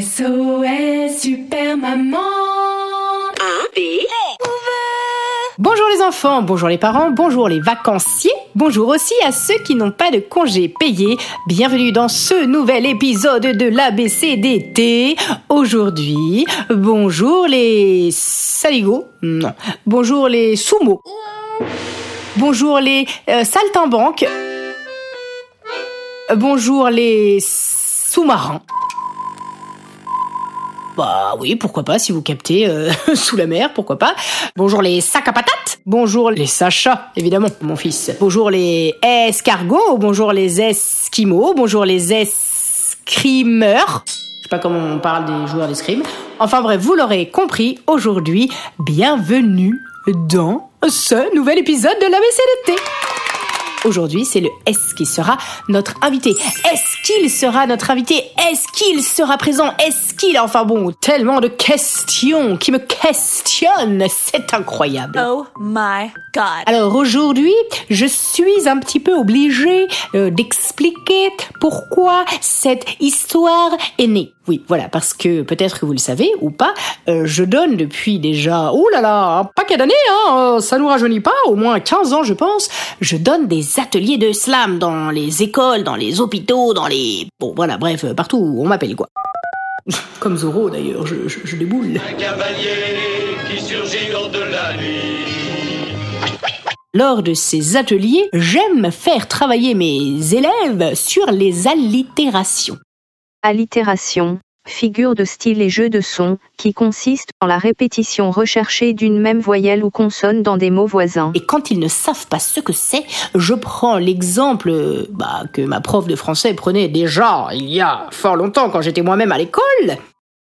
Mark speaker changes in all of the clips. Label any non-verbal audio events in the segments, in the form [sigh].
Speaker 1: SOS Super Maman
Speaker 2: Bonjour les enfants, bonjour les parents, bonjour les vacanciers, bonjour aussi à ceux qui n'ont pas de congés payés. Bienvenue dans ce nouvel épisode de l'ABCDT. Aujourd'hui, bonjour les saligots, bonjour les sumo, bonjour les euh, saltimbanques, bonjour les sous-marins. Bah oui, pourquoi pas, si vous captez euh, [laughs] sous la mer, pourquoi pas. Bonjour les sacs à patates. Bonjour les Sacha, évidemment, mon fils. Bonjour les escargots. Bonjour les esquimaux. Bonjour les escrimeurs. Je sais pas comment on parle des joueurs d'escrime. Enfin bref, vous l'aurez compris, aujourd'hui, bienvenue dans ce nouvel épisode de l'ABCDT. Aujourd'hui, c'est le S qui sera notre invité? Est-ce qu'il sera notre invité? Est-ce qu'il sera présent? Est-ce qu'il... Enfin bon, tellement de questions qui me questionnent. C'est incroyable.
Speaker 1: Oh my god
Speaker 2: Alors aujourd'hui, je suis un petit peu obligée euh, d'expliquer pourquoi cette histoire est née. Oui, voilà, parce que peut-être que vous le savez ou pas, euh, je donne depuis déjà, oh là là, un paquet d'années, hein, euh, ça nous rajeunit pas, au moins 15 ans je pense, je donne des ateliers de slam dans les écoles, dans les hôpitaux, dans les... Bon voilà, bref, partout où on m'appelle quoi. [laughs] Comme Zoro d'ailleurs, je, je, je déboule.
Speaker 3: Un cavalier qui surgit lors de la nuit.
Speaker 2: Lors de ces ateliers, j'aime faire travailler mes élèves sur les allitérations.
Speaker 4: Allitération, figure de style et jeu de son, qui consiste en la répétition recherchée d'une même voyelle ou consonne dans des mots voisins.
Speaker 2: Et quand ils ne savent pas ce que c'est, je prends l'exemple euh, bah, que ma prof de français prenait déjà il y a fort longtemps quand j'étais moi-même à l'école.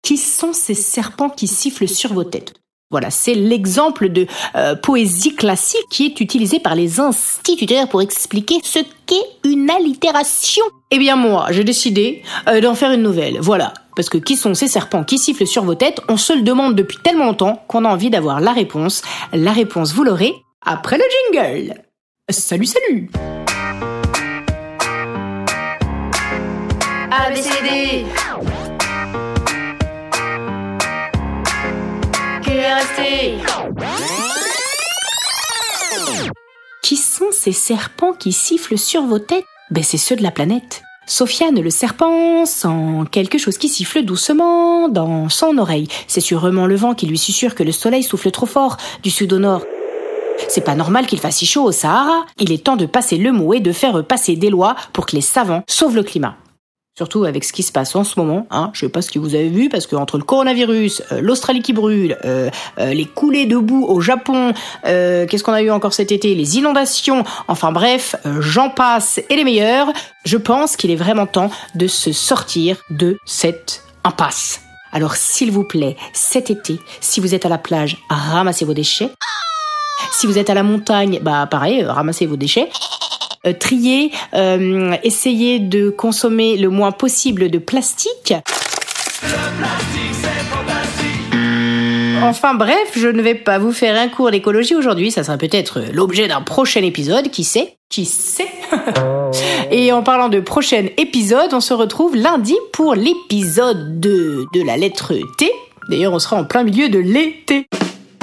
Speaker 2: Qui sont ces serpents qui sifflent sur vos têtes voilà, c'est l'exemple de euh, poésie classique qui est utilisé par les instituteurs pour expliquer ce qu'est une allitération. Eh bien moi, j'ai décidé euh, d'en faire une nouvelle. Voilà, parce que qui sont ces serpents qui sifflent sur vos têtes On se le demande depuis tellement longtemps qu'on a envie d'avoir la réponse. La réponse, vous l'aurez après le jingle. Salut, salut Qui sont ces serpents qui sifflent sur vos têtes? Ben c'est ceux de la planète. Sofiane le serpent sent quelque chose qui siffle doucement dans son oreille. C'est sûrement le vent qui lui susurre que le soleil souffle trop fort du sud au nord. C'est pas normal qu'il fasse si chaud au Sahara. Il est temps de passer le mot et de faire passer des lois pour que les savants sauvent le climat. Surtout avec ce qui se passe en ce moment, hein. Je sais pas ce que vous avez vu parce que entre le coronavirus, euh, l'Australie qui brûle, euh, euh, les coulées de boue au Japon, euh, qu'est-ce qu'on a eu encore cet été, les inondations, enfin bref, euh, j'en passe et les meilleurs. Je pense qu'il est vraiment temps de se sortir de cette impasse. Alors s'il vous plaît, cet été, si vous êtes à la plage, ramassez vos déchets. Si vous êtes à la montagne, bah pareil, ramassez vos déchets. Euh, trier, euh, essayez de consommer le moins possible de plastique. Enfin bref, je ne vais pas vous faire un cours d'écologie aujourd'hui, ça sera peut-être l'objet d'un prochain épisode, qui sait? Qui sait? [laughs] Et en parlant de prochain épisode, on se retrouve lundi pour l'épisode 2 de la lettre T. D'ailleurs, on sera en plein milieu de l'été.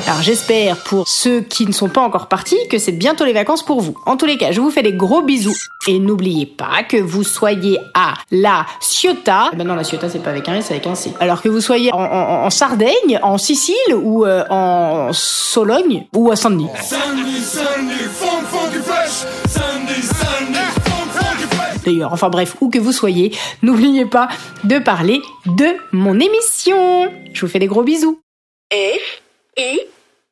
Speaker 2: Alors j'espère pour ceux qui ne sont pas encore partis que c'est bientôt les vacances pour vous. En tous les cas, je vous fais des gros bisous. Et n'oubliez pas que vous soyez à la Ciotat. Ben non, la Ciotat c'est pas avec un S, c'est avec un C. Alors que vous soyez en, en- en Sardaigne, en Sicile ou euh, en Sologne ou à Saint-Denis.
Speaker 3: Sunday, Sunday, funk, funky fresh. Sunday, Sunday, funk, funky fresh.
Speaker 2: D'ailleurs, enfin bref, où que vous soyez, [laughs] n'oubliez pas de parler de mon émission. Je vous fais des gros bisous.
Speaker 5: F I